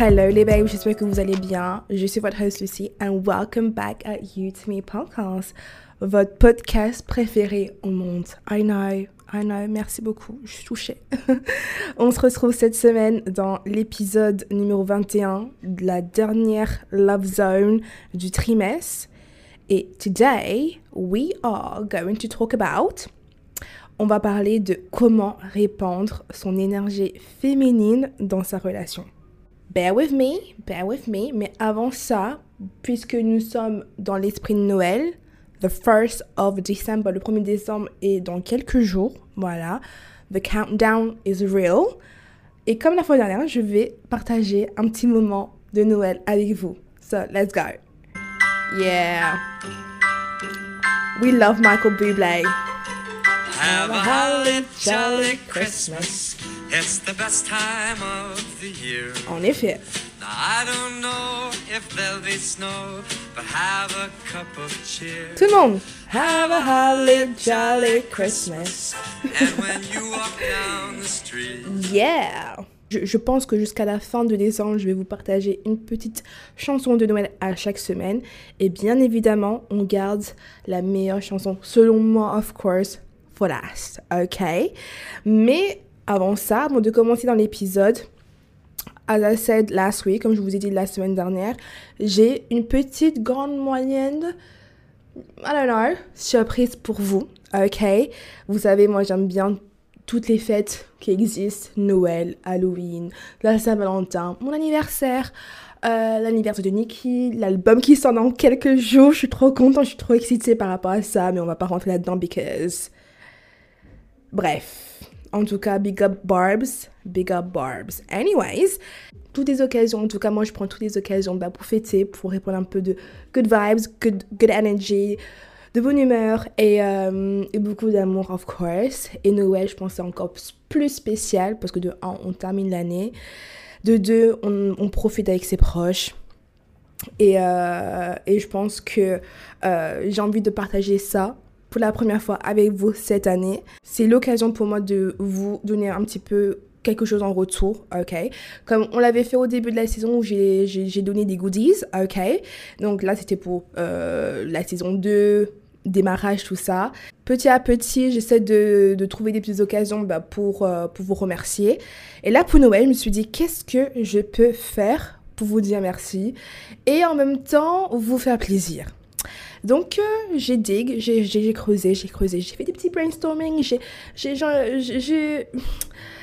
Hello les babes, j'espère que vous allez bien. Je suis votre host Lucie and welcome back at You To Me Podcast, votre podcast préféré au monde. I know, Know, merci beaucoup, je suis touchée. On se retrouve cette semaine dans l'épisode numéro 21 de la dernière Love Zone du trimestre. Et today, we are going to talk about on va parler de comment répandre son énergie féminine dans sa relation. Bear with me, bear with me, mais avant ça, puisque nous sommes dans l'esprit de Noël, the 1st of December, le 1er décembre est dans quelques jours, voilà, the countdown is real. Et comme la fois dernière, je vais partager un petit moment de Noël avec vous. So, let's go. Yeah. We love Michael Bublé. Have a holly jolly Christmas. It's the best time of the year. En effet. Now I don't know if there'll be snow, Tout le monde. Have a holly jolly Christmas. And when you walk down the street, Yeah! Je, je pense que jusqu'à la fin de décembre, je vais vous partager une petite chanson de Noël à chaque semaine. Et bien évidemment, on garde la meilleure chanson, selon moi, of course, for last. Ok? Mais avant ça, avant de commencer dans l'épisode, as I said last week, comme je vous ai dit la semaine dernière, j'ai une petite grande moyenne I don't know, surprise pour vous, ok? Vous savez, moi j'aime bien toutes les fêtes qui existent, Noël, Halloween, la Saint-Valentin, mon anniversaire, euh, l'anniversaire de Nikki, l'album qui sort dans quelques jours, je suis trop contente, je suis trop excitée par rapport à ça, mais on va pas rentrer là-dedans because... Bref, en tout cas, big up Barbs, big up Barbs. Anyways, toutes les occasions, en tout cas moi je prends toutes les occasions bah, pour fêter, pour répondre un peu de good vibes, good, good energy, de bonne humeur et, euh, beaucoup d'amour of course. Et Noël je pense c'est encore plus spécial parce que de un on termine l'année, de deux on, on profite avec ses proches. Et, euh, et je pense que euh, j'ai envie de partager ça pour la première fois avec vous cette année. C'est l'occasion pour moi de vous donner un petit peu quelque chose en retour, ok? Comme on l'avait fait au début de la saison où j'ai donné des goodies, ok? Donc là, c'était pour euh, la saison 2, démarrage, tout ça. Petit à petit, j'essaie de, trouver des petites occasions bah, pour, euh, pour vous remercier. Et là, pour Noël, je me suis dit, qu'est-ce que je peux faire pour vous dire merci? Et en même temps vous faire plaisir. Donc, euh, j'ai dig, j'ai creusé, j'ai creusé, j'ai fait des petits brainstorming, j'ai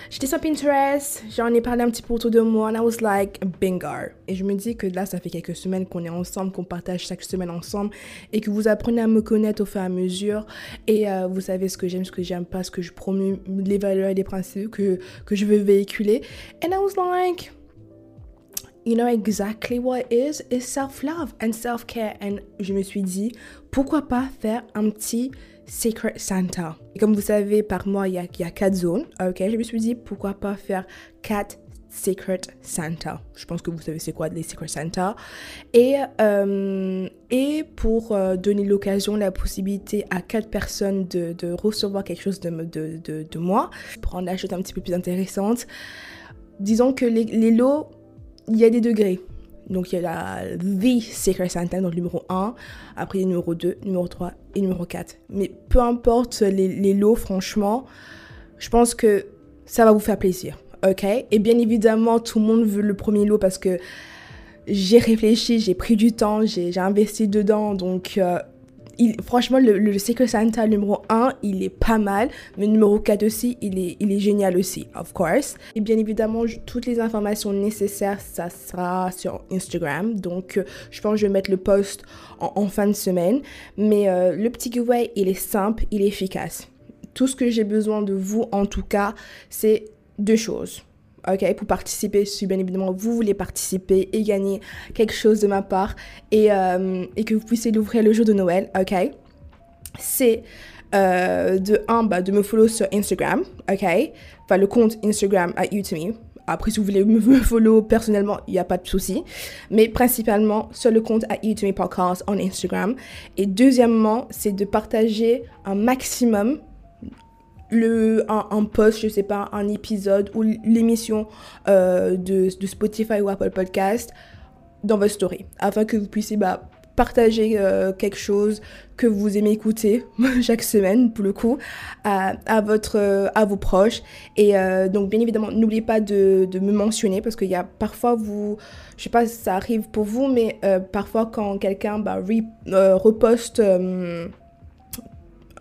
j'étais sur Pinterest, j'en ai parlé un petit peu autour de moi, and I was like, bingo. Et je me dis que là, ça fait quelques semaines qu'on est ensemble, qu'on partage chaque semaine ensemble, et que vous apprenez à me connaître au fur et à mesure, et euh, vous savez ce que j'aime, ce que j'aime pas, ce que je promue, les valeurs et les principes que, que je veux véhiculer. And I was like, you know exactly what it is? Is self-love and self-care and je me suis dit pourquoi pas faire un petit secret Santa et comme vous savez par mois il y a, il y a quatre zones ok je me suis dit pourquoi pas faire quatre Secret Santa. Je pense que vous savez c'est quoi les Secret Santa? Et, euh, et pour euh, donner l'occasion, la possibilité à quatre personnes de, recevoir quelque chose de, de, de, de moi, pour la chose un petit peu plus intéressante, disons que les lots, il y a des degrés. Donc il y a la The Secret Santa, donc numéro 1, après a numéro 2, numéro 3 et numéro 4. Mais peu importe les, lots, franchement, je pense que ça va vous faire plaisir. Ok? Et bien évidemment, tout le monde veut le premier lot parce que j'ai réfléchi, j'ai pris du temps, j'ai j'ai investi dedans. Donc, euh, franchement, le, Secret Santa numéro 1, il est pas mal. Mais numéro 4 aussi, il est, il est génial aussi, of course. Et bien évidemment, toutes les informations nécessaires, ça sera sur Instagram. Donc, euh, je pense que je vais mettre le post en, en fin de semaine. Mais euh, le petit giveaway, il est simple, il est efficace. Tout ce que j'ai besoin de vous, en tout cas, c'est deux choses. Ok, pour participer, si bien évidemment vous voulez participer et gagner quelque chose de ma part et, euh, que vous puissiez l'ouvrir le jour de Noël, ok, c'est euh, de un, bah, de me follow sur Instagram, ok, enfin le compte Instagram to me, Après, si vous voulez me follow personnellement, il n'y a pas de souci. Mais principalement sur le compte à Me Podcast en Instagram. Et deuxièmement, c'est de partager un maximum le, un, post, je sais pas, un épisode ou l'émission euh, de, Spotify ou Apple Podcast dans votre story. Afin que vous puissiez bah, partager euh, quelque chose que vous aimez écouter chaque semaine pour le coup à, votre vos proches et euh, donc bien évidemment n'oubliez pas de, me mentionner parce qu'il y a parfois vous je sais pas si ça arrive pour vous mais parfois quand quelqu'un bah, re- reposte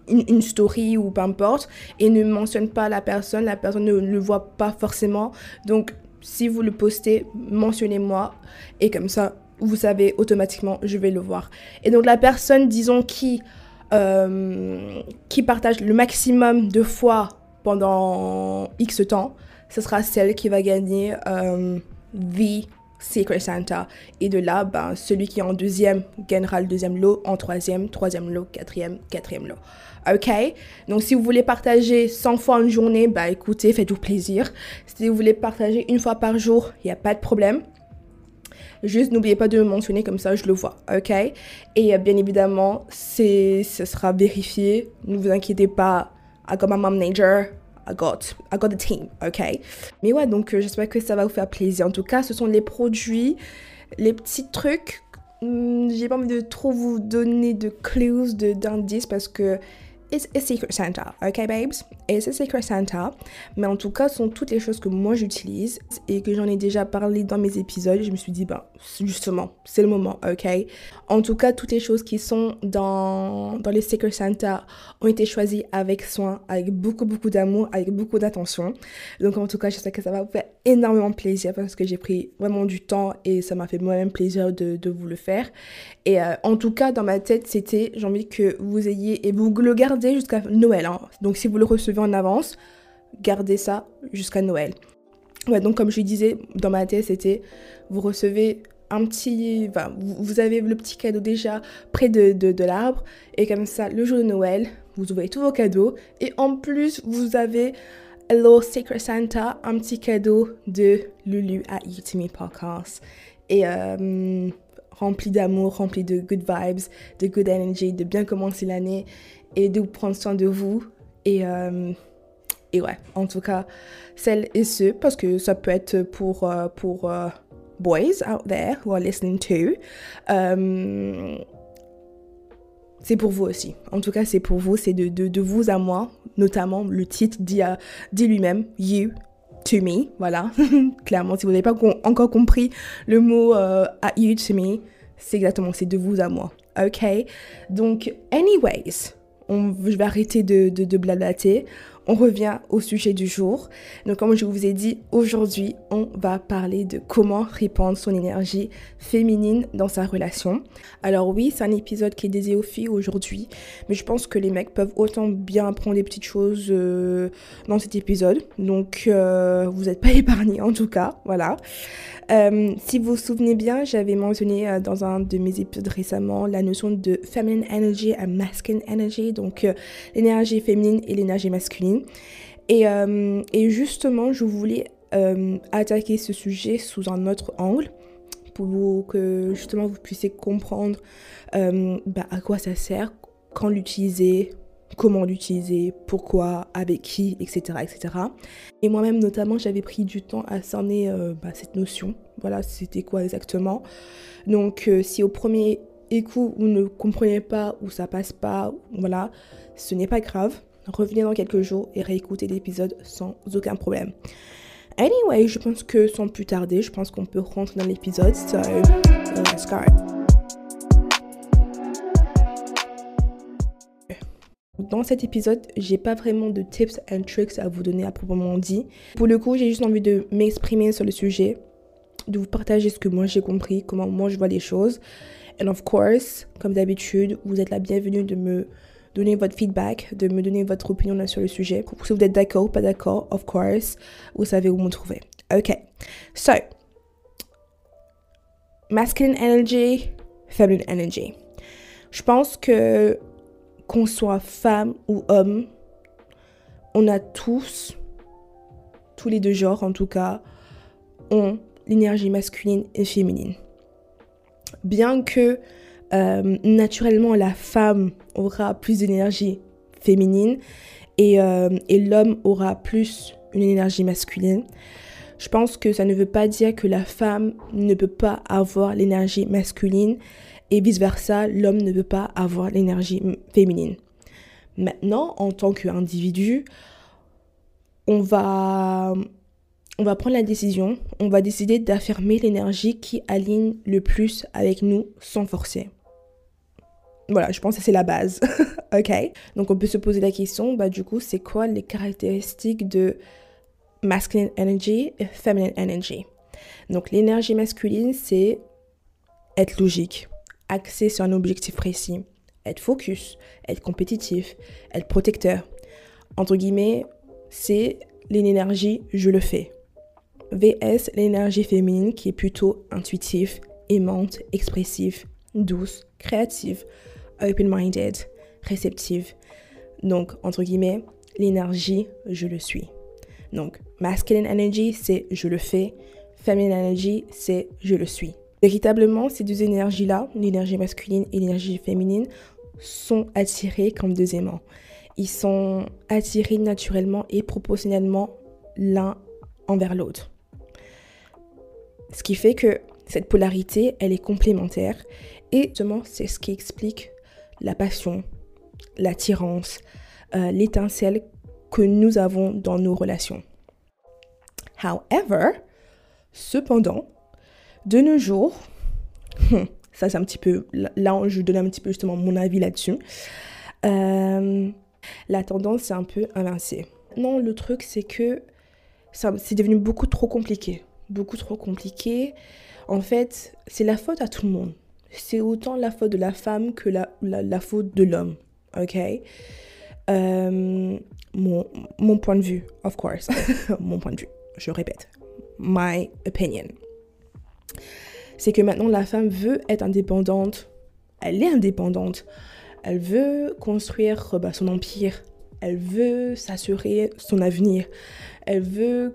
une, story ou peu importe et ne mentionne pas la personne, la personne ne le voit pas forcément. Donc, si vous le postez, mentionnez-moi et comme ça, vous savez automatiquement, je vais le voir. Et donc, la personne, disons, qui, euh, qui partage le maximum de fois pendant X temps, ce sera celle qui va gagner euh, Secret Santa. Et de là, ben, celui qui est en deuxième gagnera le deuxième lot, en troisième, troisième lot, quatrième, quatrième lot. Ok? Donc si vous voulez partager 100 fois une journée, bah écoutez, faites-vous plaisir. Si vous voulez partager une fois par jour, il n'y a pas de problème. Juste n'oubliez pas de me mentionner comme ça, je le vois, ok? Et euh, bien évidemment, ce sera vérifié. Ne vous inquiétez pas. I got manager. I got, I got the team, ok Mais ouais, donc euh, j'espère que ça va vous faire plaisir. En tout cas, ce sont les produits, les petits trucs. Hmm, J'ai pas envie de trop vous donner de clues, de, d'indices parce que it's a secret Santa, ok babes? It's a secret Santa. Mais en tout cas, ce sont toutes les choses que moi j'utilise et que j'en ai déjà parlé dans mes épisodes. Je me suis dit, bah, justement, c'est le moment, ok? En tout cas, toutes les choses qui sont dans, dans les secret Santa ont été choisies avec soin, avec beaucoup, beaucoup d'amour, avec beaucoup d'attention. Donc, en tout cas, j'espère que ça va vous faire énormément plaisir parce que j'ai pris vraiment du temps et ça m'a fait moi-même plaisir de, vous le faire. Et euh, en tout cas, dans ma tête, c'était, j'ai envie que vous ayez, et vous le gardez jusqu'à Noël. hein. Donc, si vous le recevez en avance, gardez ça jusqu'à Noël. Ouais, donc comme je disais, dans ma tête, c'était, vous recevez un petit, enfin, vous, avez le petit cadeau déjà près de, de, l'arbre, et comme ça, le jour de Noël, vous ouvrez tous vos cadeaux, et en plus, vous avez Hello Secret Santa, un petit cadeau de Lulu à Eat Me Podcast. Et euh, rempli d'amour, rempli de good vibes, de good energy, de bien commencer l'année et de prendre soin de vous. Et, euh, et ouais, en tout cas, celles et ceux, parce que ça peut être pour, euh, pour boys out there who are listening to. euh, c'est pour vous aussi. En tout cas, c'est pour vous, c'est de, de, de vous à moi, notamment le titre dit, à- dit lui-même, you to me, voilà. Clairement, si vous n'avez pas encore compris le mot euh, à you to me, c'est exactement, c'est de vous à moi. Ok? Donc, anyways, on, je vais arrêter de, de, de blablater. On revient au sujet du jour. Donc, comme je vous ai dit, aujourd'hui, on va parler de comment répandre son énergie féminine dans sa relation. Alors oui, c'est un épisode qui est dédié aux filles aujourd'hui, mais je pense que les mecs peuvent autant bien apprendre des petites choses euh, dans cet épisode. Donc, euh, vous n'êtes pas épargnés en tout cas, voilà. Euh, si vous vous souvenez bien, j'avais mentionné dans un de mes épisodes récemment la notion de feminine energy et masculine energy, donc l'énergie féminine et l'énergie masculine. Et, euh, et justement, je voulais euh, attaquer ce sujet sous un autre angle pour que justement vous puissiez comprendre euh, bah, à quoi ça sert, quand l'utiliser, comment l'utiliser, pourquoi, avec qui, etc. etc. Et moi-même notamment, j'avais pris du temps à cerner bah, cette notion. Voilà, c'était quoi exactement. Donc si au premier écoute vous ne comprenez pas ou ça passe pas, voilà, ce n'est pas grave. Revenez dans quelques jours et réécoutez l'épisode sans aucun problème. Anyway, je pense que sans plus tarder, je pense qu'on peut rentrer dans l'épisode. So, let's go. Dans cet épisode, j'ai pas vraiment de tips and tricks à vous donner à proprement dit. Pour le coup, j'ai juste envie de m'exprimer sur le sujet, de vous partager ce que moi j'ai compris, comment moi je vois les choses. And of course, comme d'habitude, vous êtes la bienvenue de me donner votre feedback, de me donner votre opinion sur le sujet. Si vous êtes d'accord ou pas d'accord, of course, vous savez où me trouver. Ok. So, masculine energy, feminine energy. Je pense que qu'on soit femme ou homme, on a tous, tous les deux genres en tout cas, ont l'énergie masculine et féminine. Bien que euh, naturellement la femme aura plus d'énergie féminine et, euh, et l'homme aura plus une énergie masculine, je pense que ça ne veut pas dire que la femme ne peut pas avoir l'énergie masculine et vice-versa, l'homme ne peut pas avoir l'énergie féminine. Maintenant, en tant qu'individu, on va, on va prendre la décision, on va décider d'affirmer l'énergie qui aligne le plus avec nous sans forcer. Voilà, je pense que c'est la base. ok Donc on peut se poser la question, bah du coup, c'est quoi les caractéristiques de masculine energy et feminine energy? Donc l'énergie masculine, c'est être logique, axé sur un objectif précis, être focus, être compétitif, être protecteur. Entre guillemets, c'est l'énergie je le fais. VS, l'énergie féminine qui est plutôt intuitive, aimante, expressive, douce, créative, open-minded, réceptive. Donc, entre guillemets, l'énergie je le suis. Donc, masculine energy, c'est je le fais. Feminine energy, c'est je le suis. Véritablement, ces deux énergies-là, l'énergie masculine et l'énergie féminine, sont attirées comme deux aimants. Ils sont attirés naturellement et proportionnellement l'un envers l'autre. Ce qui fait que cette polarité, elle est complémentaire et justement, c'est ce qui explique la passion, l'attirance, euh, l'étincelle que nous avons dans nos relations. However, cependant, de nos jours, ça c'est un petit peu, là je donne un petit peu justement mon avis là-dessus, euh, la tendance est un peu inversée. Non, le truc c'est que c'est devenu beaucoup trop compliqué. Beaucoup trop compliqué. En fait, c'est la faute à tout le monde. C'est autant la faute de la femme que la, la, faute de l'homme. Ok? Euh, mon, mon point de vue, of course. mon point de vue, je répète. My opinion c'est que maintenant la femme veut être indépendante. Elle est indépendante. Elle veut construire bah, son empire. Elle veut s'assurer son avenir. Elle veut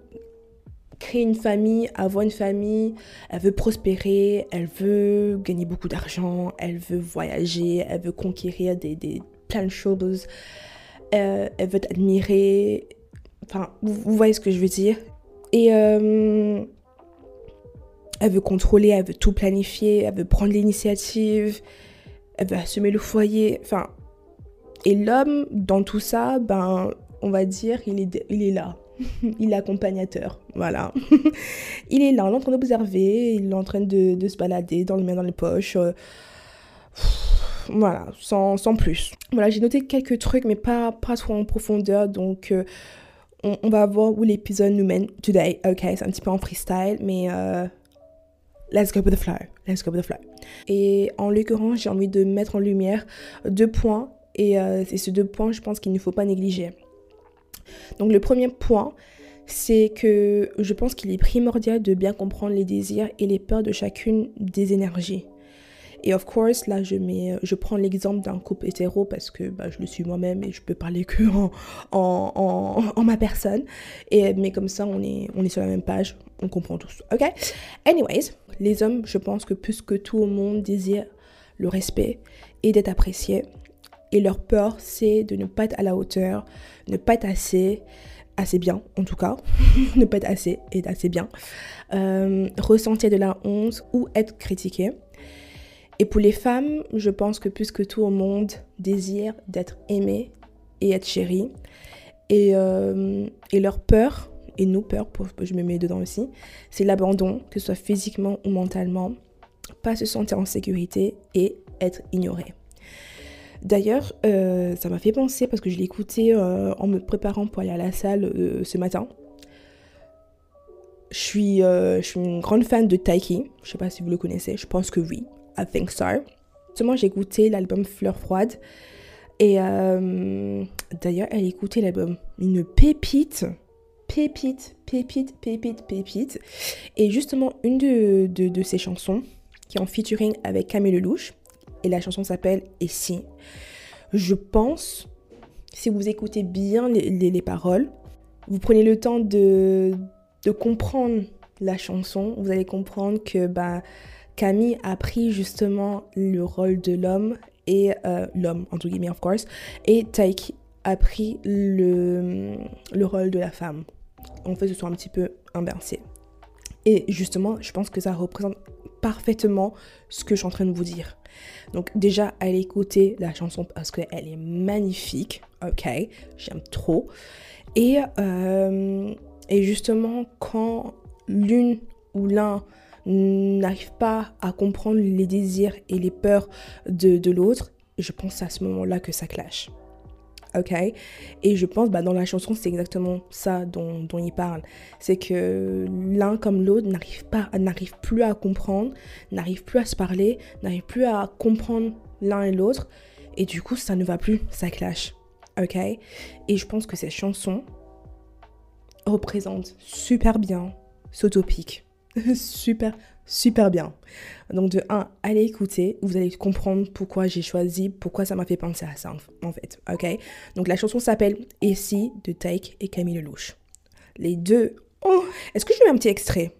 créer une famille, avoir une famille. Elle veut prospérer. Elle veut gagner beaucoup d'argent. Elle veut voyager. Elle veut conquérir des, des plein de choses. Euh, elle veut admirer. Enfin, vous, voyez ce que je veux dire? Et euh, elle veut contrôler, elle veut tout planifier, elle veut prendre l'initiative, elle veut assumer le foyer. Enfin, et l'homme, dans tout ça, ben, on va dire, il est, il est là. il est accompagnateur, voilà. il est là, il est en train d'observer, il est en train de, se balader dans les mains dans les poches. Euh, voilà, sans, plus. Voilà, j'ai noté quelques trucs, mais pas, pas trop en profondeur, donc euh, on, va voir où l'épisode nous mène today. Ok, c'est un petit peu en freestyle, mais euh, let's go with the flow, let's go with the flow. Et en l'occurrence, j'ai envie de mettre en lumière deux points, et c'est ces deux points, je pense qu'il ne faut pas négliger. Donc le premier point, c'est que je pense qu'il est primordial de bien comprendre les désirs et les peurs de chacune des énergies. Et of course, là, je, mets, je prends l'exemple d'un couple hétéro parce que bah, je le suis moi-même et je peux parler que en, en, en, ma personne. Et, mais comme ça, on est, on est sur la même page, on comprend tous. Ok? Anyways, les hommes, je pense que plus que tout au monde, désirent le respect et d'être appréciés. Et leur peur, c'est de ne pas être à la hauteur, ne pas être assez, assez bien en tout cas, ne pas être assez et assez bien, euh, ressentir de la honte ou être critiqué. Et pour les femmes, je pense que plus que tout au monde, désire d'être aimé et être chérie. Et, euh, et leur peur, et nos peurs, pour, je me mets dedans aussi, c'est l'abandon, que ce soit physiquement ou mentalement, pas se sentir en sécurité et être ignoré. D'ailleurs, euh, ça m'a fait penser parce que je écouté euh, en me préparant pour aller à la salle ce matin. Je suis, je suis une grande fan de Taiki. Je sais pas si vous le connaissez. Je pense que oui. I think so. Justement, j'ai écouté l'album Fleur froide. Et euh, d'ailleurs, elle écoutait l'album. Une pépite. Pépite, pépite, pépite, pépite. Et justement, une de, de, ses chansons, qui est en featuring avec Camille Lelouch, et la chanson s'appelle Et si? Je pense, si vous écoutez bien les, les, paroles, vous prenez le temps de, de comprendre la chanson, vous allez comprendre que bah, Camille a pris justement le rôle de l'homme et euh, l'homme, entre guillemets, of course, et Taiki a pris le, le rôle de la femme. En fait, ce sont un petit peu inversés. Et justement, je pense que ça représente parfaitement ce que je suis en train de vous dire. Donc déjà, allez écouter la chanson parce qu'elle est magnifique, ok? J'aime trop. Et, euh, et justement, quand l'une ou l'un n'arrive pas à comprendre les désirs et les peurs de, de l'autre, je pense à ce moment-là que ça clash ok Et je pense, bah, dans la chanson, c'est exactement ça dont, dont il parle. C'est que l'un comme l'autre n'arrive pas, n'arrive plus à comprendre, n'arrive plus à se parler, n'arrive plus à comprendre l'un et l'autre. Et du coup, ça ne va plus, ça clash, ok Et je pense que cette chanson représente super bien ce topic. super, super bien. Donc de 1, allez écouter, vous allez comprendre pourquoi j'ai choisi, pourquoi ça m'a fait penser à ça en fait, ok? Donc la chanson s'appelle Ici de Take et Camille Lelouch. Les deux... Oh Est-ce que je mets un petit extrait?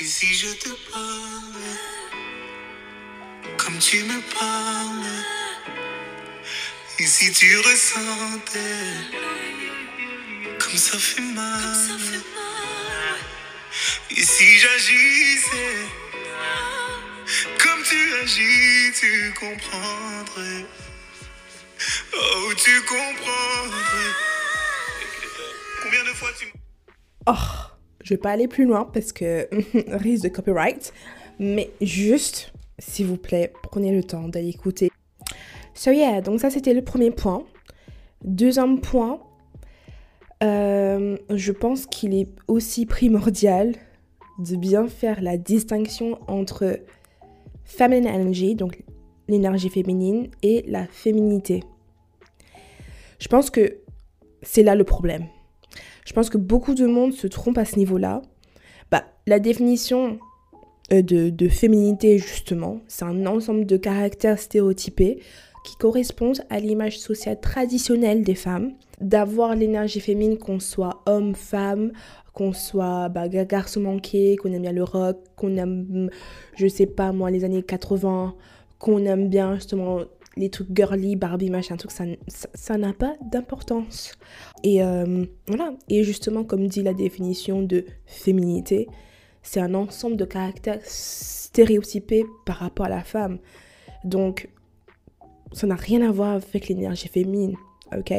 Et si je te parle comme tu me parles Et si tu ressentais comme ça fait mal Si j'agissais comme tu agis, tu comprendrais. Oh, tu comprendrais. Combien de fois tu... Oh, je vais pas aller plus loin parce que risque de copyright. Mais juste, s'il vous plaît, prenez le temps d'aller écouter. So yeah, donc ça c'était le premier point. Deuxième point, euh, je pense qu'il est aussi primordial de bien faire la distinction entre feminine energy, donc l'énergie féminine, et la féminité. Je pense que c'est là le problème. Je pense que beaucoup de monde se trompe à ce niveau-là. Bah, la définition euh, de, de féminité, justement, c'est un ensemble de caractères stéréotypés qui correspondent à l'image sociale traditionnelle des femmes, d'avoir l'énergie féminine, qu'on soit homme, femme, qu'on soit bah, garçon manqué, qu'on aime bien le rock, qu'on aime, je sais pas moi, les années 80, qu'on aime bien justement les trucs girly, Barbie, machin, ça, ça n'a pas d'importance. Et euh, voilà, et justement, comme dit la définition de féminité, c'est un ensemble de caractères stéréotypés par rapport à la femme. Donc, ça n'a rien à voir avec l'énergie féminine, ok?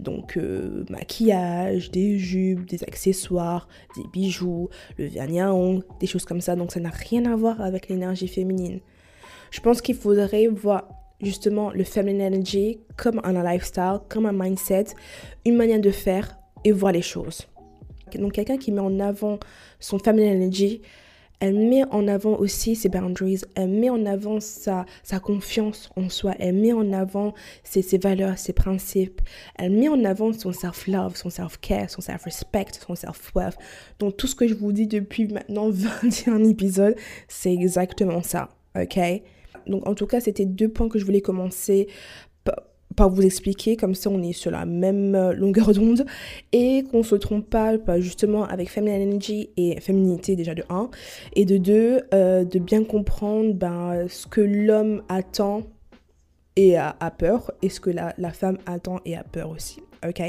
Donc euh, maquillage, des jupes, des accessoires, des bijoux, le vernis à ongles, des choses comme ça. Donc ça n'a rien à voir avec l'énergie féminine. Je pense qu'il faudrait voir justement le feminine energy comme un lifestyle, comme un mindset, une manière de faire et voir les choses. Donc quelqu'un qui met en avant son feminine energy, elle met en avant aussi ses boundaries, elle met en avant sa, confiance en soi, elle met en avant ses, ses valeurs, ses principes, elle met en avant son self-love, son self-care, son self-respect, son self-worth. Donc tout ce que je vous dis depuis maintenant 21 épisodes, c'est exactement ça, ok? Donc en tout cas, c'était deux points que je voulais commencer pas vous expliquer, comme ça on est sur la même euh, longueur d'onde et qu'on se trompe pas, justement avec Feminine Energy et féminité déjà de 1 et de 2 euh, de bien comprendre ben, ce que l'homme attend et a, peur et ce que la, la, femme attend et a peur aussi, ok?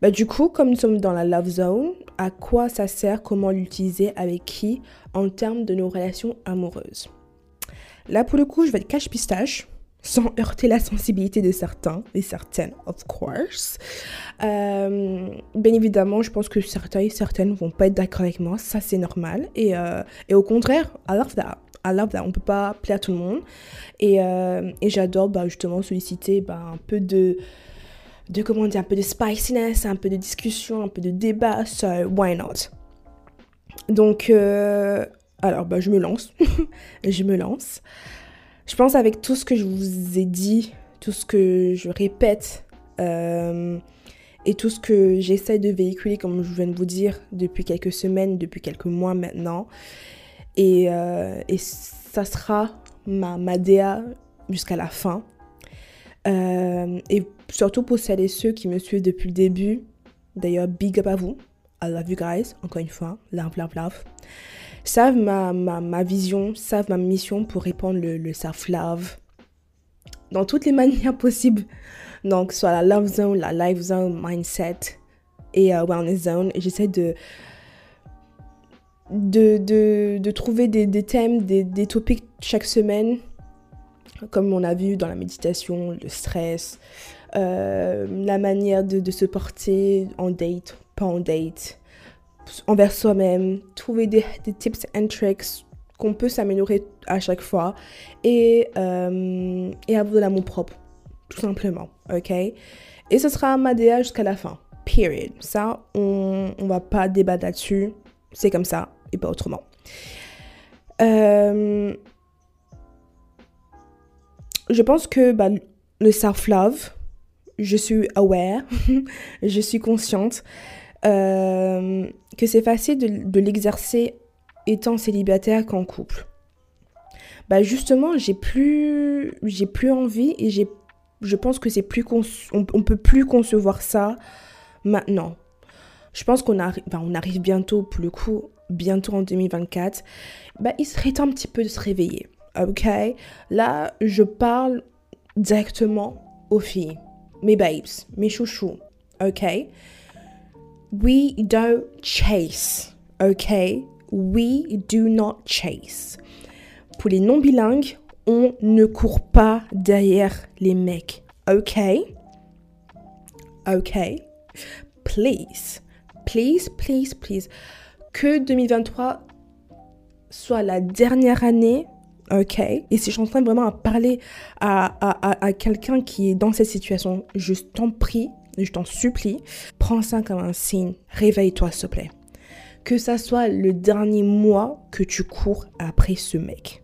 Bah, du coup, comme nous sommes dans la love zone, à quoi ça sert, comment l'utiliser, avec qui, en termes de nos relations amoureuses? Là, pour le coup, je vais être cache-pistache sans heurter la sensibilité de certains et certaines, of course. Euh, bien évidemment, je pense que certains et certaines vont pas être d'accord avec moi, ça c'est normal. Et, euh, et, au contraire, I love that. I love that. On peut pas plaire à tout le monde. Et, euh, et j'adore bah, justement solliciter bah, un peu de, de, comment dire, un peu de spiciness, un peu de discussion, un peu de débat, so why not? Donc, alors bah, je me lance. je me lance. Je pense avec tout ce que je vous ai dit, tout ce que je répète euh, et tout ce que j'essaie de véhiculer, comme je viens de vous dire, depuis quelques semaines, depuis quelques mois maintenant. Et, euh, ça sera ma, ma DA jusqu'à la fin. Euh, et surtout pour celles et ceux qui me suivent depuis le début, d'ailleurs, big up à vous. I love you guys, encore une fois, love, love, love, savent ma, ma, ma vision, savent ma mission pour répandre le, le self-love dans toutes les manières possibles. Donc, soit la love zone, la life zone, mindset et euh, wellness zone. J'essaie de, de, de, de trouver des, des thèmes, des, des topics chaque semaine, comme on a vu dans la méditation, le stress, euh, la manière de, de se porter en date, pas en date, envers soi-même, trouver des, tips and tricks qu'on peut s'améliorer à chaque fois et, euh, et avoir de l'amour propre, tout simplement, ok? Et ce sera ma DA jusqu'à la fin, period. Ça, on, on va pas débattre là-dessus, c'est comme ça et pas autrement. Euh, je pense que bah, le self-love, je suis aware, je suis consciente euh, que c'est facile de, l'exercer étant célibataire qu'en couple. Bah justement, j'ai plus, j'ai plus envie et j'ai, je pense que c'est plus, on, on peut plus concevoir ça maintenant. Je pense qu'on arrive, on arrive bientôt pour le coup, bientôt en 2024. Bah il serait temps un petit peu de se réveiller, ok? Là, je parle directement aux filles, mes babes, mes chouchous, ok? We don't chase, ok We do not chase. Pour les non bilingues, on ne court pas derrière les mecs. Ok? Ok? Please. Please, please, please. Que 2023 soit la dernière année. Ok? Et si je suis en train vraiment à parler à, à, à, à quelqu'un qui est dans cette situation, je t'en prie, je t'en supplie, prends ça comme un signe. Réveille-toi, s'il te plaît que ça soit le dernier mois que tu cours après ce mec.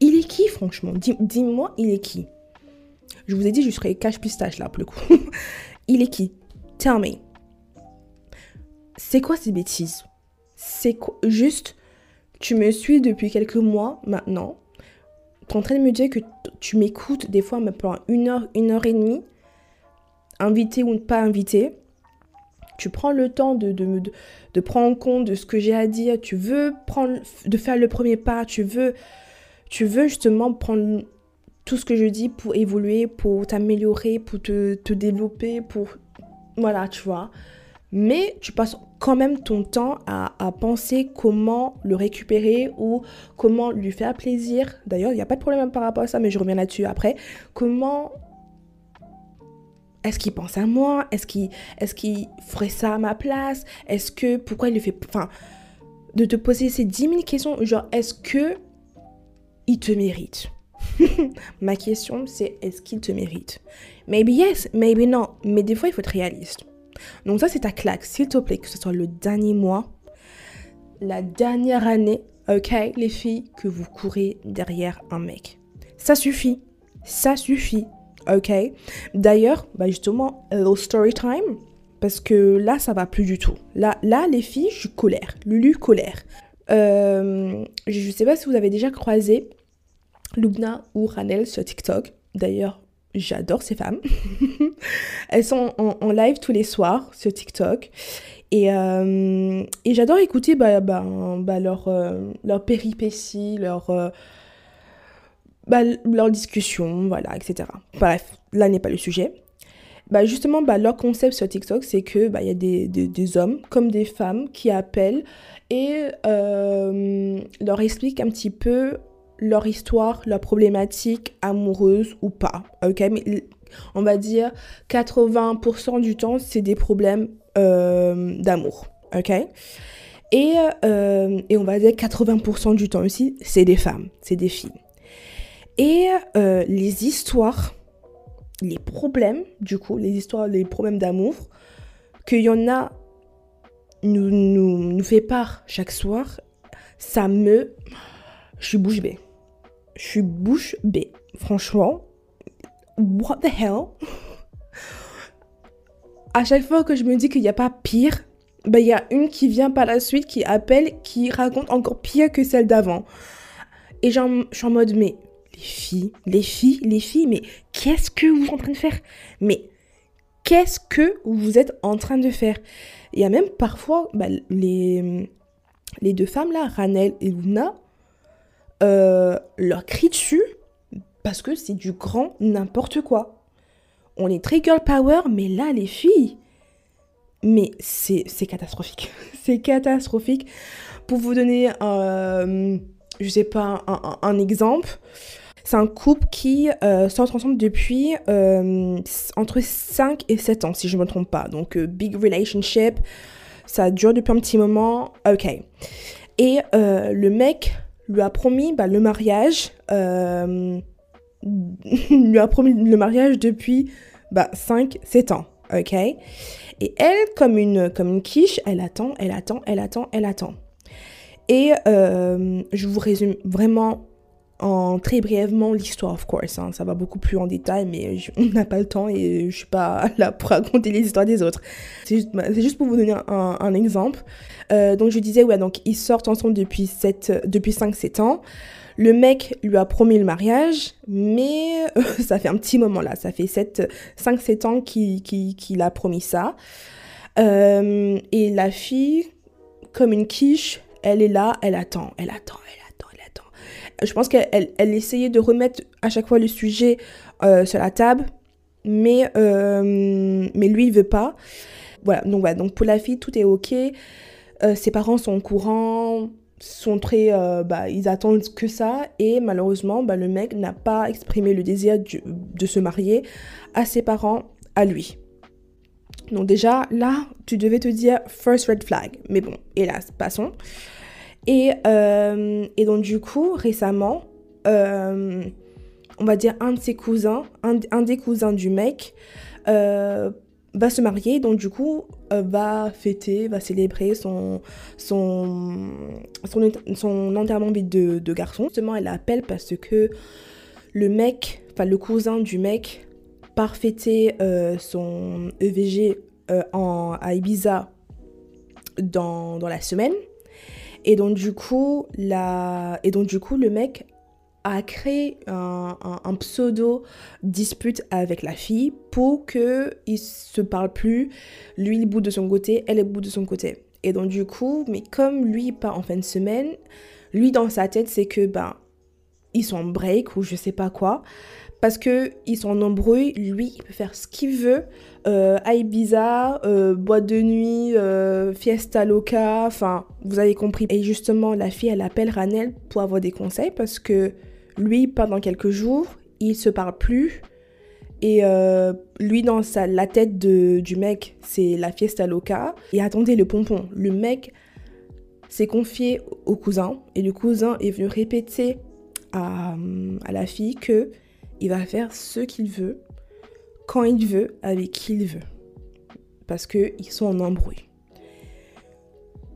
Il est qui, franchement? Dis-moi, il est qui? Je vous ai dit, je serais cache pistache là, pour le coup. il est qui? Tell me. C'est quoi ces bêtises? C'est quoi? Juste, tu me suis depuis quelques mois maintenant. Tu es en train de me dire que tu m'écoutes des fois pendant une heure, une heure et demie, invité ou pas invité tu prends le temps de, de, de, prendre en compte de ce que j'ai à dire, tu veux prendre, de faire le premier pas, tu veux, justement prendre tout ce que je dis pour évoluer, pour t'améliorer, pour te, te développer, pour... Voilà, tu vois. Mais tu passes quand même ton temps à, à, penser comment le récupérer ou comment lui faire plaisir. D'ailleurs, il n'y a pas de problème par rapport à ça, mais je reviens là-dessus après. Comment est-ce qu'il pense à moi? Est-ce qu'il est ferait ça à ma place? Est-ce que... Pourquoi il le fait... Enfin, de te poser ces 10 000 questions, genre, est-ce que il te mérite? Ma question, c'est est-ce qu'il te mérite? Maybe yes, maybe non. Mais des fois, il faut être réaliste. Donc ça, c'est ta claque. S'il te plaît, que ce soit le dernier mois, la dernière année, ok, les filles, que vous courez derrière un mec. Ça suffit. Ça suffit ok D'ailleurs, bah justement, little story time, parce que là, ça va plus du tout. Là, là les filles, je suis colère. Lulu, colère. Euh, je ne sais pas si vous avez déjà croisé Lubna ou Ranel sur TikTok. D'ailleurs, j'adore ces femmes. Elles sont en, live tous les soirs sur TikTok. Et, euh, et j'adore écouter bah, bah, bah leur, euh, leur leur bah, leur discussion, voilà, etc. Bref, là n'est pas le sujet. Bah, justement, bah, leur concept sur TikTok, c'est que bah, y a des, des, hommes comme des femmes qui appellent et euh, leur expliquent un petit peu leur histoire, leur problématique amoureuse ou pas. Ok, mais on va dire 80% du temps, c'est des problèmes euh, d'amour. Ok? Et, euh, et on va dire 80% du temps aussi, c'est des femmes, c'est des filles. Et euh, les histoires, les problèmes, du coup, les histoires, les problèmes d'amour, qu'il y en a, nous, nous, fait part chaque soir, ça me... Je suis bouche bée. Je suis bouche bée. Franchement, what the hell? À chaque fois que je me dis qu'il n'y a pas pire, ben, il y a une qui vient par la suite, qui appelle, qui raconte encore pire que celle d'avant. Et je suis en mode, mais les filles, les filles, les filles, mais qu'est-ce que vous êtes en train de faire? Mais qu'est-ce que vous êtes en train de faire? Il y a même parfois bah, les, les deux femmes là, Ranel et Luna, euh, leur crient dessus parce que c'est du grand n'importe quoi. On est très girl power, mais là, les filles, mais c'est catastrophique. c'est catastrophique. Pour vous donner, euh, je sais pas, un, exemple, c'est un couple qui euh, ensemble depuis euh, entre 5 et 7 ans, si je ne me trompe pas. Donc, euh, big relationship, ça dure depuis un petit moment. Ok. Et le mec lui a promis bah, le mariage. lui a promis le mariage depuis bah, 5-7 ans. Ok. Et elle, comme une, comme une quiche, elle attend, elle attend, elle attend, elle attend. Et je vous résume vraiment en très brièvement l'histoire, of course. Hein. Ça va beaucoup plus en détail, mais on n'a pas le temps et je suis pas là pour raconter les histoires des autres. C'est juste, bah, juste, pour vous donner un, exemple. Euh, donc je disais, ouais, donc ils sortent ensemble depuis, 7, depuis 5-7 ans. Le mec lui a promis le mariage, mais ça fait un petit moment là, ça fait 5-7 ans qu'il a promis ça. Euh, et la fille, comme une quiche, elle est là, elle attend, elle attend, elle attend, elle attend. Je pense qu'elle elle, essayait de remettre à chaque fois le sujet euh, sur la table, mais, euh, mais lui, il veut pas. Voilà, donc voilà, donc pour la fille, tout est ok. ses parents sont au courant, sont très, euh, bah, ils attendent que ça et malheureusement, bah, le mec n'a pas exprimé le désir de se marier à ses parents, à lui. Donc déjà, là, tu devais te dire first red flag. Mais bon, hélas, passons. Et, euh, et donc du coup, récemment, euh, on va dire un de ses cousins, un, des cousins du mec, va se marier, donc du coup euh, va fêter, va célébrer son, son, son, enterrement de, de garçon. Justement, elle appelle parce que le mec, enfin le cousin du mec, part fêter euh, son EVG euh, en, à Ibiza dans, dans, la semaine. Et donc du coup, la... et donc du coup le mec a créé un, pseudo dispute avec la fille pour que ils se parlent plus. Lui il bout de son côté, elle est bout de son côté. Et donc du coup, mais comme lui part en fin de semaine, lui dans sa tête c'est que ben ils sont en break ou je sais pas quoi parce que ils sont embrouille. Lui il peut faire ce qu'il veut. Euh, à Ibiza, euh, boîte de nuit, euh, fiesta loca, enfin, vous avez compris. Et justement, la fille, elle appelle Ranel pour avoir des conseils parce que lui, pendant quelques jours, il se parle plus. Et euh, lui, dans la tête du mec, c'est la fiesta loca. Et attendez le pompon. Le mec s'est confié au cousin. Et le cousin est venu répéter à la fille que il va faire ce qu'il veut, quand il veut, avec qui il veut. Parce qu'ils sont en embrouille.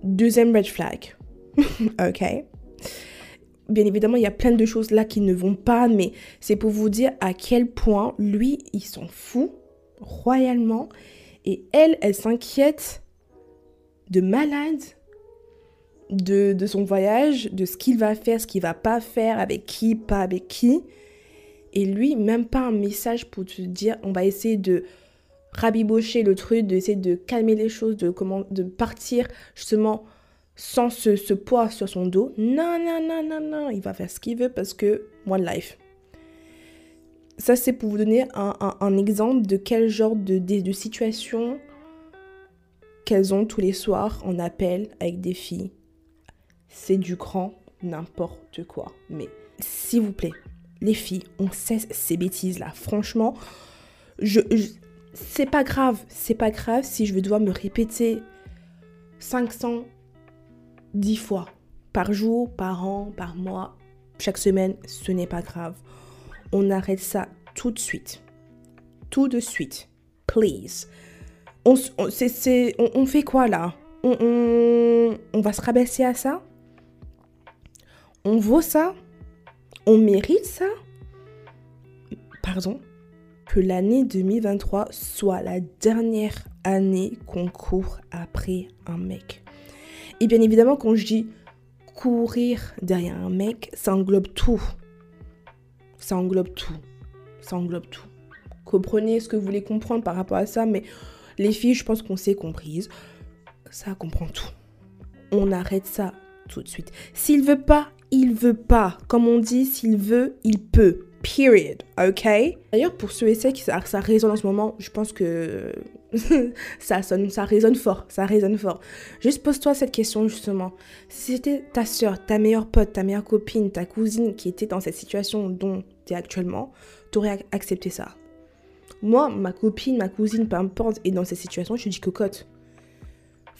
Deuxième red flag. ok bien évidemment, il y a plein de choses là qui ne vont pas, mais c'est pour vous dire à quel point lui, il s'en fout royalement. Et elle, elle s'inquiète de malade de, de, son voyage, de ce qu'il va faire, ce qu'il va pas faire, avec qui, pas avec qui. Et lui, même pas un message pour te dire, on va essayer de rabibocher le truc, d'essayer de calmer les choses, de, comment, de partir justement sans ce, poids sur son dos. Non, non, non, non, non. Il va faire ce qu'il veut parce que one life. Ça, c'est pour vous donner un, exemple de quel genre de, de, situation qu'elles ont tous les soirs en appel avec des filles. C'est du grand n'importe quoi. Mais s'il vous plaît, les filles, on cesse ces bêtises-là. Franchement, je, c'est pas grave. C'est pas grave si je devoir me répéter 500 dix fois par jour, par an, par mois, chaque semaine, ce n'est pas grave. On arrête ça tout de suite. Tout de suite. Please. On, on, fait quoi là? On, on, va se rabaisser à ça? On vaut ça? On mérite ça? Pardon? Que l'année 2023 soit la dernière année qu'on court après un mec. Et bien évidemment, quand je dis courir derrière un mec, ça englobe tout. Ça englobe tout. Ça englobe tout. comprenez ce que vous voulez comprendre par rapport à ça, mais les filles, je pense qu'on s'est comprises. Ça comprend tout. On arrête ça tout de suite. S'il veut pas, il veut pas. Comme on dit, s'il veut, il peut. Period. Ok? D'ailleurs, pour ceux et celles qui ça, ça résonne en ce moment, je pense que ça sonne, ça résonne fort. Ça résonne fort. Juste pose-toi cette question justement. Si c'était ta soeur, ta meilleure pote, ta meilleure copine, ta cousine qui était dans cette situation dont tu es actuellement, t'aurais ac- accepté ça? Moi, ma copine, ma cousine, peu importe, est dans cette situation, je dis cocotte.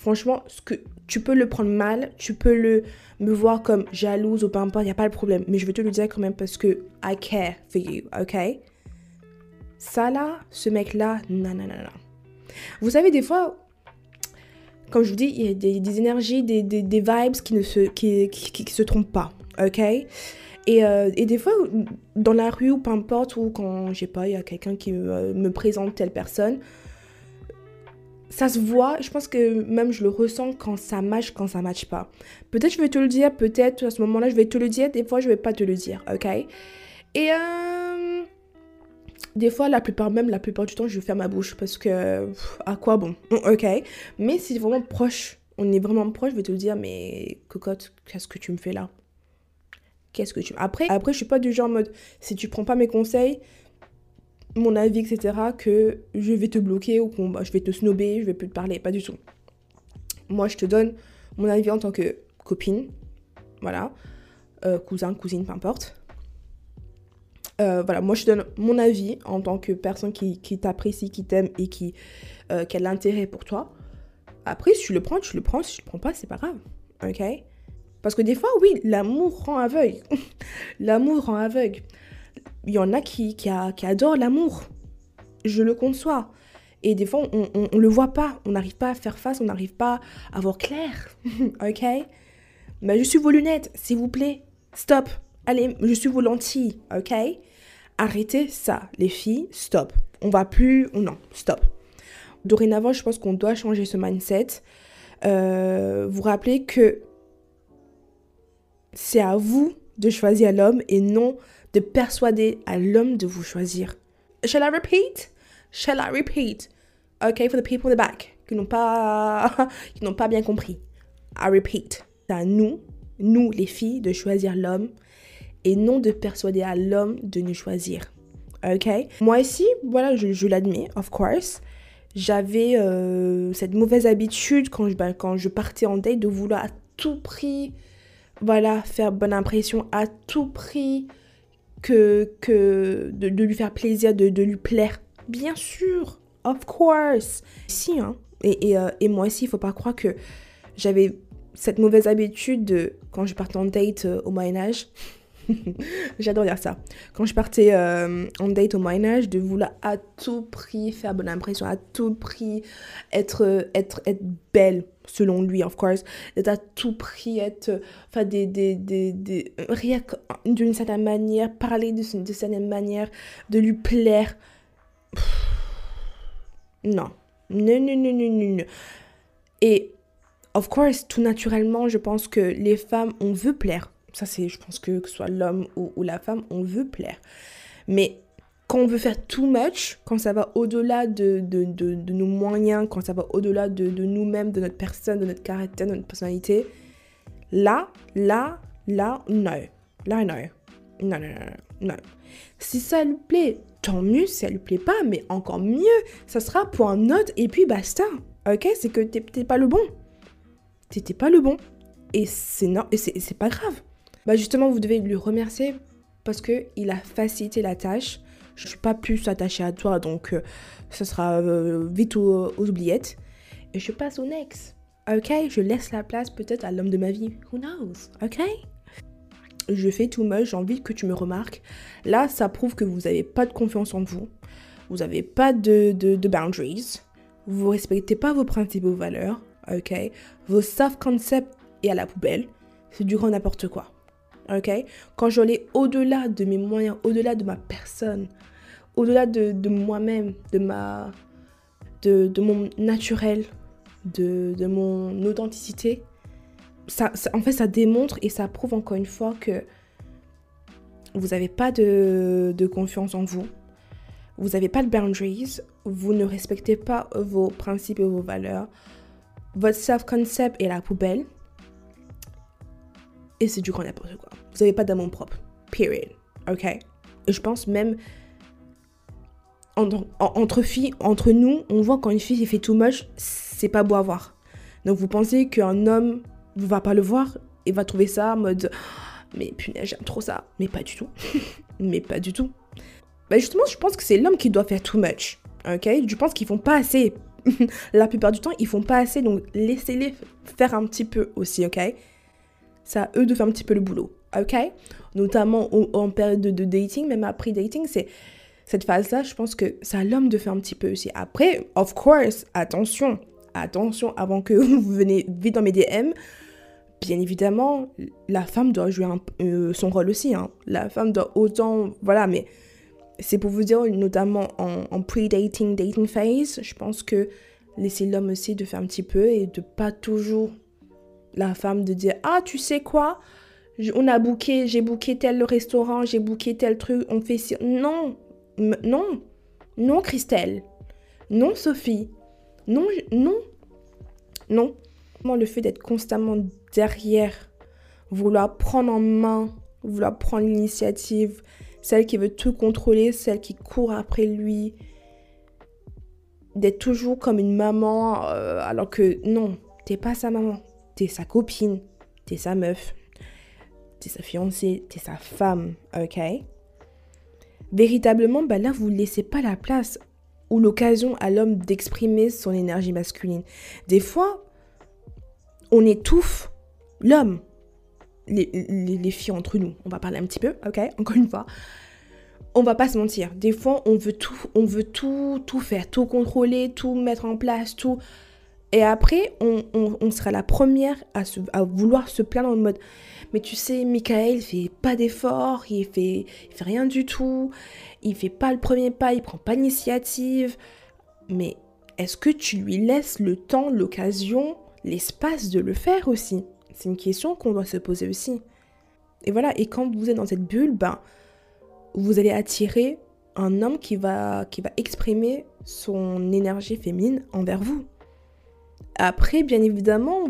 Franchement, ce que tu peux le prendre mal, tu peux le me voir comme jalouse ou peu importe, il n'y a pas de problème. Mais je vais te le dire quand même parce que I care for you, ok? Ça là, ce mec-là, non, non. Vous savez, des fois, comme je vous dis, il y a des, énergies, des, vibes qui ne se, qui, qui, se trompent pas, ok? Et, euh, et des fois, dans la rue ou peu importe, ou quand, je sais pas, il y a quelqu'un qui me, me présente telle personne, ça se voit, je pense que même je le ressens quand ça match, quand ça match pas. Peut-être je vais te le dire, peut-être à ce moment-là je vais te le dire, des fois je vais pas te le dire, ok? Et euh, des fois, la plupart, même la plupart du temps, je vais faire ma bouche parce que à quoi bon? Ok. Mais si vraiment proche, on est vraiment proche, je vais te le dire, mais cocotte, qu'est-ce que tu me fais là? Qu'est-ce que tu... Après, après, je suis pas du genre en mode, si tu prends pas mes conseils, mon avis, etc., que je vais te bloquer ou que je vais te snober, je vais plus te parler, pas du tout. Moi, je te donne mon avis en tant que copine, voilà, euh, cousin, cousine, peu importe. Euh, voilà, moi, je donne mon avis en tant que personne qui, t'apprécie, qui t'aime et qui, euh, a de l'intérêt pour toi. Après, si tu le prends, tu le prends. Si tu le prends pas, c'est pas grave. Ok? Parce que des fois, oui, l'amour rend aveugle. l'amour rend aveugle. Y en a qui, qui, a- qui adorent l'amour. Je le conçois. Et des fois, on, on, le voit pas. On n'arrive pas à faire face. On n'arrive pas à voir clair. ok? Mais je suis vos lunettes, s'il vous plaît. Stop. Allez, je suis vos lentilles. Ok? Arrêtez ça, les filles. Stop. On va plus. Non, stop. Dorénavant, je pense qu'on doit changer ce mindset. Euh, vous rappelez que c'est à vous de choisir l'homme et non de persuader à l'homme de vous choisir. Shall I repeat? Shall I repeat? Okay, for the people in the back qui n'ont pas, qui n'ont pas bien compris. I repeat. C'est à nous, nous les filles, de choisir l'homme et non de persuader à l'homme de nous choisir. Ok? Moi ici, voilà, je, l'admets, of course. J'avais euh, cette mauvaise habitude quand je, ben, quand je partais en date de vouloir à tout prix, voilà, faire bonne impression, à tout prix que, de, lui faire plaisir, de, lui plaire. Bien sûr, of course. Si, hein. Euh, et moi aussi, il faut pas croire que j'avais cette mauvaise habitude de, quand je partais en date euh, au Moyen-Âge, J'adore dire ça. Quand je partais euh, en date au Moyen-Âge, de vouloir à tout prix faire bonne impression, à tout prix être, être, être belle, selon lui, of course, d'être à tout prix être, euh, enfin, des, des, des, des, rire d'une certaine manière, parler de, de certaine manière, de lui plaire. Non. Non, non, non, non, non, non. Et, of course, tout naturellement, je pense que les femmes, on veut plaire ça c'est, je pense que que ce soit l'homme ou, la femme, on veut plaire. Mais quand on veut faire too much, quand ça va au-delà de, de, de, nos moyens, quand ça va au-delà de, nous-mêmes, de notre personne, de notre caractère, de notre personnalité, là, là, là, non. Là, non. Non, non, non. Si ça lui plaît, tant mieux. Si ça lui plaît pas, mais encore mieux, ça sera pour un autre et puis basta. Ok? C'est que t'es pas le bon. T'étais pas le bon. Et c'est pas grave bah justement, vous devez lui remercier parce que il a facilité la tâche. Je suis pas plus attachée à toi, donc euh, ça sera euh, vite aux, oubliettes. Et je passe au next. Ok Je laisse la place peut-être à l'homme de ma vie. Who knows? Ok? Je fais tout much, j'ai envie que tu me remarques. Là, ça prouve que vous n'avez pas de confiance en vous. Vous n'avez pas de, boundaries. Vous respectez pas vos principes, vos valeurs. Ok? Vos self-concept est à la poubelle. C'est du grand n'importe quoi ok? Quand je l'ai au-delà de mes moyens, au-delà de ma personne, au-delà de, de moi-même, de ma... De, de, mon naturel, de, de mon authenticité, ça, en fait, ça démontre et ça prouve encore une fois que vous n'avez pas de, de confiance en vous. vous n'avez pas de boundaries, vous ne respectez pas vos principes et vos valeurs, votre self-concept est la poubelle, et c'est du grand n'importe quoi. Vous n'avez pas d'amour propre. Period. Ok? Et je pense même entre, filles, entre nous, on voit quand une fille fait too much, c'est pas beau à voir. Donc vous pensez qu'un homme ne va pas le voir et va trouver ça en mode mais punaise, j'aime trop ça. Mais pas du tout. mais pas du tout. Bah justement, je pense que c'est l'homme qui doit faire too much. Ok? Je pense qu'ils font pas assez. La plupart du temps, ils font pas assez. Donc laissez-les faire un petit peu aussi, ok? C'est à eux de faire un petit peu le boulot. Ok? Notamment en période de, dating, même après dating, c'est cette phase-là, je pense que c'est à l'homme de faire un petit peu aussi. Après, of course, attention, attention, avant que vous venez vite dans mes DM, bien évidemment, la femme doit jouer euh, son rôle aussi. Hein. La femme doit autant, voilà, mais c'est pour vous dire, notamment en, pre-dating, dating phase, je pense que laisser l'homme aussi de faire un petit peu et de pas toujours la femme de dire ah tu sais quoi? On a booké j'ai booké tel restaurant j'ai booké tel truc on fait si non non. Non Christelle. Non Sophie. Non non. Non. Le fait d'être constamment derrière vouloir prendre en main vouloir prendre l'initiative celle qui veut tout contrôler, celle qui court après lui, d'être toujours comme une maman, euh, alors que non, t'es pas sa maman, t'es sa copine, t'es sa meuf, t'es sa fiancée, t'es sa femme, ok? Véritablement, bah là, vous ne laissez pas la place ou l'occasion à l'homme d'exprimer son énergie masculine. Des fois, on étouffe l'homme les, filles entre nous. On va parler un petit peu, ok? Encore une fois. On va pas se mentir. Des fois, on veut tout, on veut tout, tout faire, tout contrôler, tout mettre en place, tout. Et après, on, sera la première à, vouloir se plaindre en mode Mais tu sais, Michael, fait pas d'efforts, il fait, fait rien du tout, il fait pas le premier pas, il prend pas l'initiative. Mais est-ce que tu lui laisses le temps, l'occasion, l'espace de le faire aussi? C'est une question qu'on doit se poser aussi. Et voilà, et quand vous êtes dans cette bulle, ben, vous allez attirer un homme qui va, qui va exprimer son énergie féminine envers vous. Après, bien évidemment,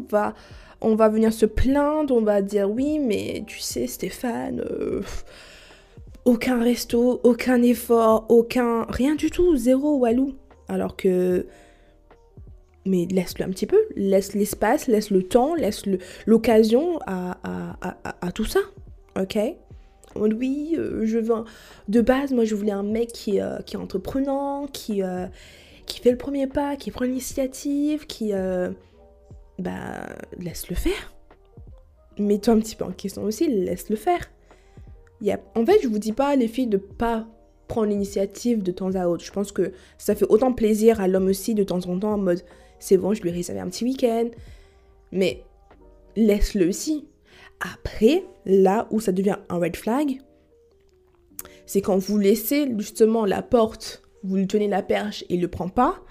on va, venir se plaindre, on va dire oui, mais tu sais, Stéphane, euh, aucun resto, aucun effort, aucun. rien du tout, zéro walou. Alors que mais laisse-le un petit peu, laisse l'espace, laisse le temps, laisse l'occasion à, à, tout ça, ok? Oui, euh, je veux de base, moi je voulais un mec qui, euh, qui est entreprenant, qui, qui fait le premier pas, qui prend l'initiative, qui... bah, laisse-le faire. Mets-toi un petit peu en question aussi, laisse-le faire. Y a... En fait, je vous dis pas les filles de pas prendre l'initiative de temps à autre. Je pense que ça fait autant plaisir à l'homme aussi de temps en temps en mode c'est bon, je lui ai réservé un petit week-end. Mais laisse-le aussi. Après, là où ça devient un red flag, c'est quand vous laissez justement la porte, vous lui tenez la perche et il ne le prend pas.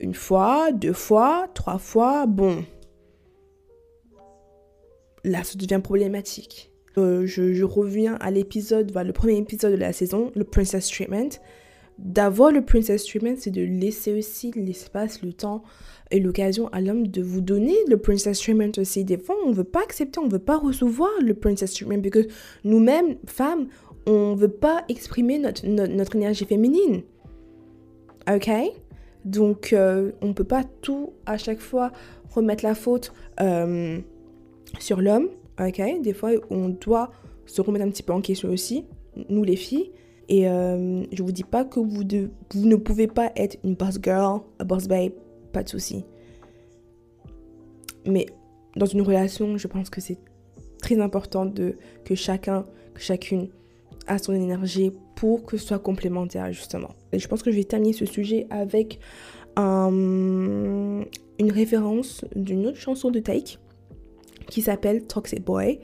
Une fois, deux fois, trois fois, bon. Là, ça devient problématique. Euh, je, reviens à l'épisode, le premier épisode de la saison, le Princess Treatment d'avoir le princess treatment, c'est de laisser aussi l'espace, le temps et l'occasion à l'homme de vous donner le princess treatment aussi. Des fois, on ne veut pas accepter, on ne veut pas recevoir le princess treatment parce que nous-mêmes, femmes, on ne veut pas exprimer notre, notre, énergie féminine. Ok Donc, euh, on ne peut pas tout à chaque fois remettre la faute euh, sur l'homme. Ok Des fois, on doit se remettre un petit peu en question aussi, nous les filles. Et euh, je vous dis pas que vous, ne pouvez pas être une boss girl, un boss babe, pas de souci. Mais dans une relation, je pense que c'est très important de, que chacun, que chacune a son énergie pour que ce soit complémentaire justement. Et je pense que je vais terminer ce sujet avec une référence d'une autre chanson de Take qui s'appelle Toxic Boy.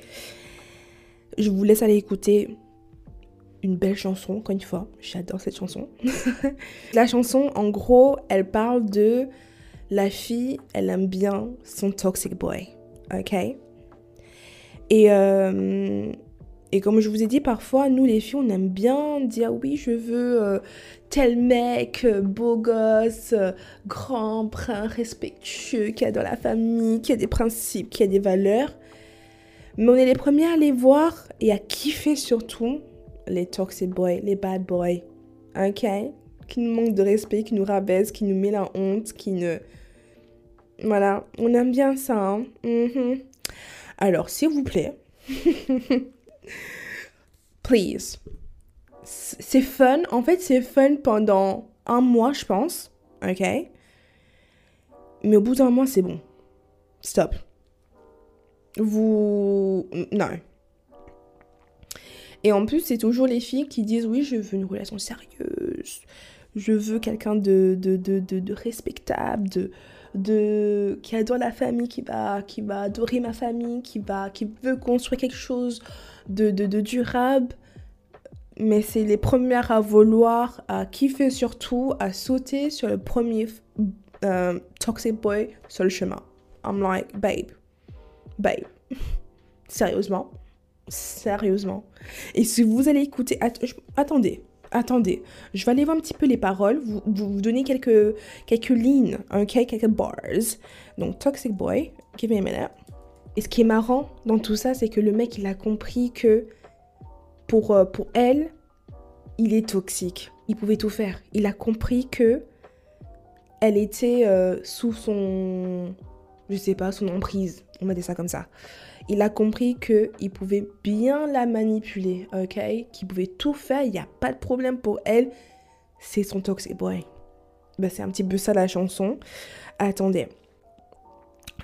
Je vous laisse aller écouter une belle chanson, encore une fois. J'adore cette chanson. la chanson, en gros, elle parle de la fille, elle aime bien son toxic boy. Ok? Et, euh, Et comme je vous ai dit, parfois, nous les filles, on aime bien dire oui, je veux euh, tel mec, euh, beau gosse, euh, grand, brun, respectueux, qui a dans la famille, qui a des principes, qui a des valeurs. Mais on est les premiers à les voir et à kiffer surtout les toxic boys, les bad boys. Ok? Qui nous manquent de respect, qui nous rabaissent, qui nous met la honte, qui ne. Voilà, on aime bien ça. Hein. Mhm. Alors, s'il vous plaît. Please. C'est fun. En fait, c'est fun pendant un mois, je pense. Ok? Mais au bout d'un mois, c'est bon. Stop. Vous. Non. Et en plus, c'est toujours les filles qui disent oui, je veux une relation sérieuse. Je veux quelqu'un de, de, de, de, respectable, de, de qui adore la famille, qui va, qui va adorer ma famille, qui, va, qui veut construire quelque chose de, de, durable. Mais c'est les premières à vouloir, à kiffer surtout, à sauter sur le premier euh, toxic boy sur le chemin. I'm like, babe, babe, sérieusement, sérieusement. Et si vous allez écouter, attendez, attendez, je vais aller voir un petit peu les paroles, vous, vous, donner quelques, quelques lignes, quelques bars. Donc, Toxic Boy, give me a minute. Et ce qui est marrant dans tout ça, c'est que le mec, il a compris que pour, euh, pour elle, il est toxique. Il pouvait tout faire. Il a compris que elle était euh, sous son, je sais pas, son emprise. On va dire ça comme ça il a compris qu'il pouvait bien la manipuler, ok? Qu'il pouvait tout faire, il n'y a pas de problème pour elle. C'est son toxic boy. Ben, c'est un petit peu ça la chanson. Attendez.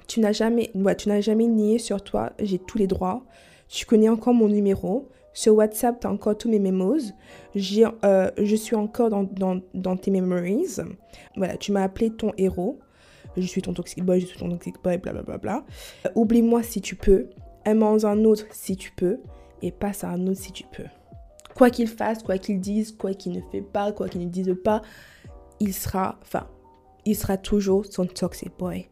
Tu n'as jamais, ouais, tu n'as jamais nié sur toi, j'ai tous les droits. Tu connais encore mon numéro. Sur WhatsApp, tu as encore tous mes memos. Euh, je suis encore dans, dans, dans tes memories. Voilà, tu m'as appelé ton héros je suis ton toxic boy, je suis ton toxic boy, blablabla. Bla, bla. Oublie-moi si tu peux, aime-en un autre si tu peux, et passe à un autre si tu peux. Quoi qu'il fasse, quoi qu'il dise, quoi qu'il ne fait pas, quoi qu'il ne dise pas, il sera, enfin, il sera toujours son toxic boy.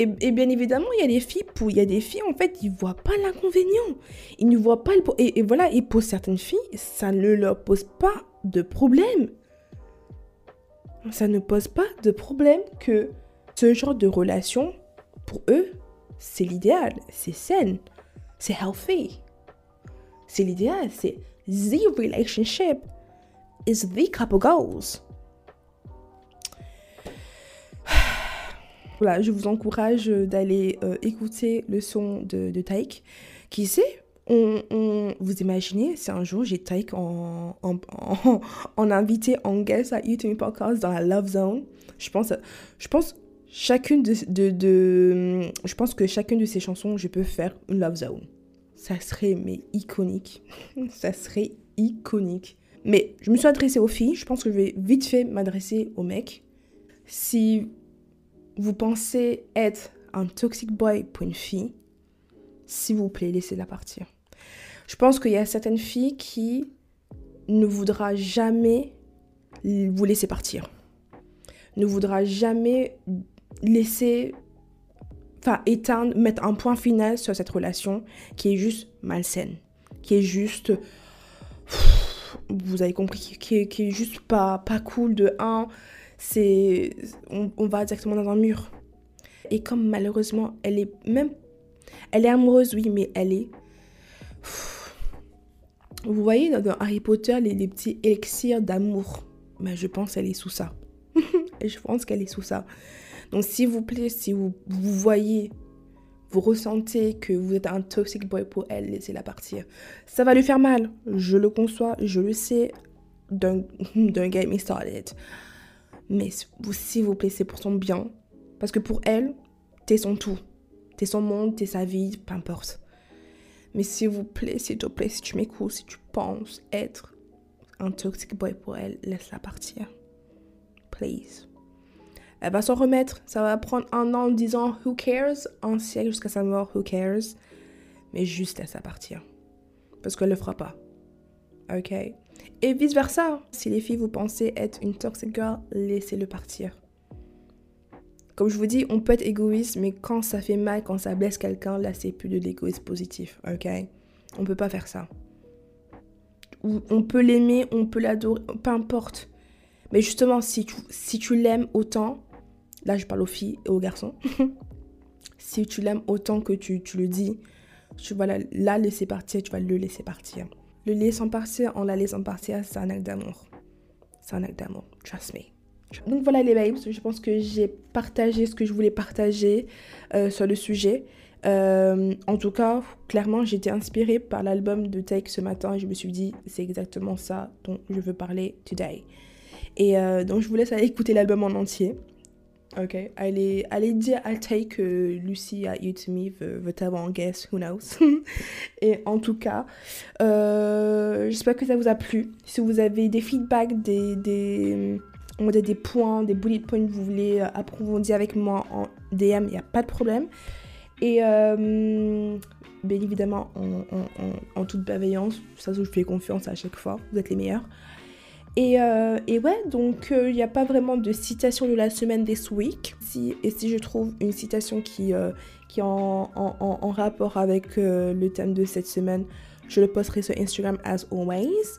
Et, bien évidemment, il y a des filles, pour, il y a des filles, en fait, ils voient pas l'inconvénient. Ils ne voient pas le... Et voilà, et pour certaines filles, ça ne leur pose pas de problème ça ne pose pas de problème que ce genre de relation, pour eux, c'est l'idéal, c'est saine, c'est healthy. C'est l'idéal, c'est the relationship is the couple goals. Voilà, je vous encourage d'aller euh, écouter le son de, de. Qui sait, on, vous imaginez, si un jour j'ai Taïk en, invité en guest à YouTube Podcast dans la Love Zone, je pense, je pense chacune de, de, je pense que chacune de ces chansons, je peux faire une Love Zone. Ça serait mais iconique. Ça serait iconique. Mais je me suis adressée aux filles, je pense que je vais vite fait m'adresser aux mecs. Si vous pensez être un toxic boy pour une fille, s'il vous plaît, laissez-la partir. Je pense qu'il y a certaines filles qui ne voudra jamais vous laisser partir. Ne voudra jamais laisser, enfin éteindre, mettre un point final sur cette relation qui est juste malsaine, qui est juste, vous avez compris, qui est, juste pas, pas cool de un, c'est, on, on va directement dans un mur. Et comme malheureusement, elle est même, elle est amoureuse, oui, mais elle est vous voyez dans Harry Potter les, petits élixirs d'amour? Ben, je pense qu'elle est sous ça. je pense qu'elle est sous ça. Donc s'il vous plaît, si vous, vous voyez, vous ressentez que vous êtes un toxic boy pour elle, laissez-la partir. Ça va lui faire mal. Je le conçois, je le sais. Don't, get me started. Mais s'il vous plaît, c'est pour son bien. Parce que pour elle, t'es son tout. T'es son monde, t'es sa vie, peu importe. Mais s'il vous plaît, s'il te plaît, si tu m'écoutes, si tu penses être un toxic boy pour elle, laisse-la partir. Please. Elle va s'en remettre. Ça va prendre un an en disant who cares, un siècle jusqu'à sa mort, who cares? Mais juste laisse-la partir. Parce qu'elle ne le fera pas. Ok? Et vice versa. Si les filles vous pensez être une toxic girl, laissez-le partir. Comme je vous dis, on peut être égoïste, mais quand ça fait mal, quand ça blesse quelqu'un, là, c'est plus de l'égoïsme positif, ok? On peut pas faire ça. On peut l'aimer, on peut l'adorer, peu importe. Mais justement, si tu, si tu l'aimes autant, là je parle aux filles et aux garçons, si tu l'aimes autant que tu, tu, le dis, tu vas la, la, laisser partir, tu vas le laisser partir. Le laissant partir en la laissant partir, c'est un acte d'amour. C'est un acte d'amour, trust me. Donc voilà les babes, je pense que j'ai partagé ce que je voulais partager euh, sur le sujet. Euh, en tout cas, clairement, été inspirée par l'album de Take ce matin et je me suis dit, c'est exactement ça dont je veux parler today. Et euh, donc, je vous laisse aller écouter l'album en entier. Ok, allez, allez dire à Take que Lucy at You To Me veut, veut avoir en guest, who knows. et en tout cas, j'espère que ça vous a plu. Si vous avez des feedbacks, des, on des points, des bullet points vous voulez approfondir avec moi en DM, il n'y a pas de problème. Et euh, bien évidemment, en, toute bienveillance, ça je fais confiance à chaque fois, vous êtes les meilleurs. Et, euh, et ouais, donc il euh, n'y a pas vraiment de citation de la semaine this week. Si, et si je trouve une citation qui, qui est en, en, rapport avec le thème de cette semaine, je le posterai sur Instagram as always.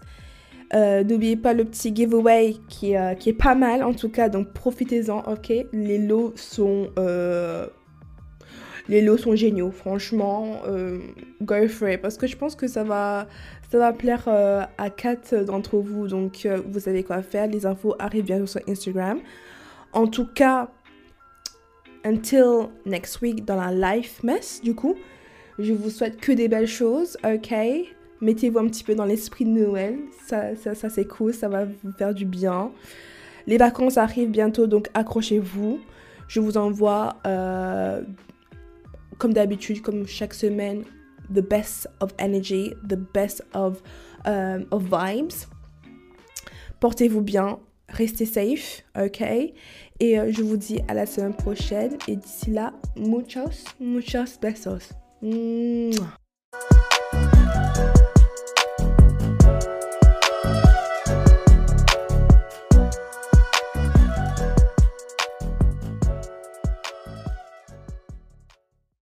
N'oubliez pas le petit giveaway qui, qui est pas mal en tout cas, donc profitez-en, ok? Les lots sont les lots sont géniaux, franchement, euh, go for. Parce que je pense que ça va, ça va plaire euh, à quatre d'entre vous. Donc, euh, vous savez quoi faire. Les infos arrivent bientôt sur Instagram. En tout cas, until next week dans la life mess, du coup, je vous souhaite que des belles choses, ok? Mettez-vous un petit peu dans l'esprit de Noël. Ça, ça, c'est cool, ça va vous faire du bien. Les vacances arrivent bientôt, donc accrochez-vous. Je vous envoie comme d'habitude, comme chaque semaine, the best of energy, the best of, of vibes. Portez-vous bien, restez safe, ok? Et euh, je vous dis à la semaine prochaine. Et d'ici là, muchos, muchos besos.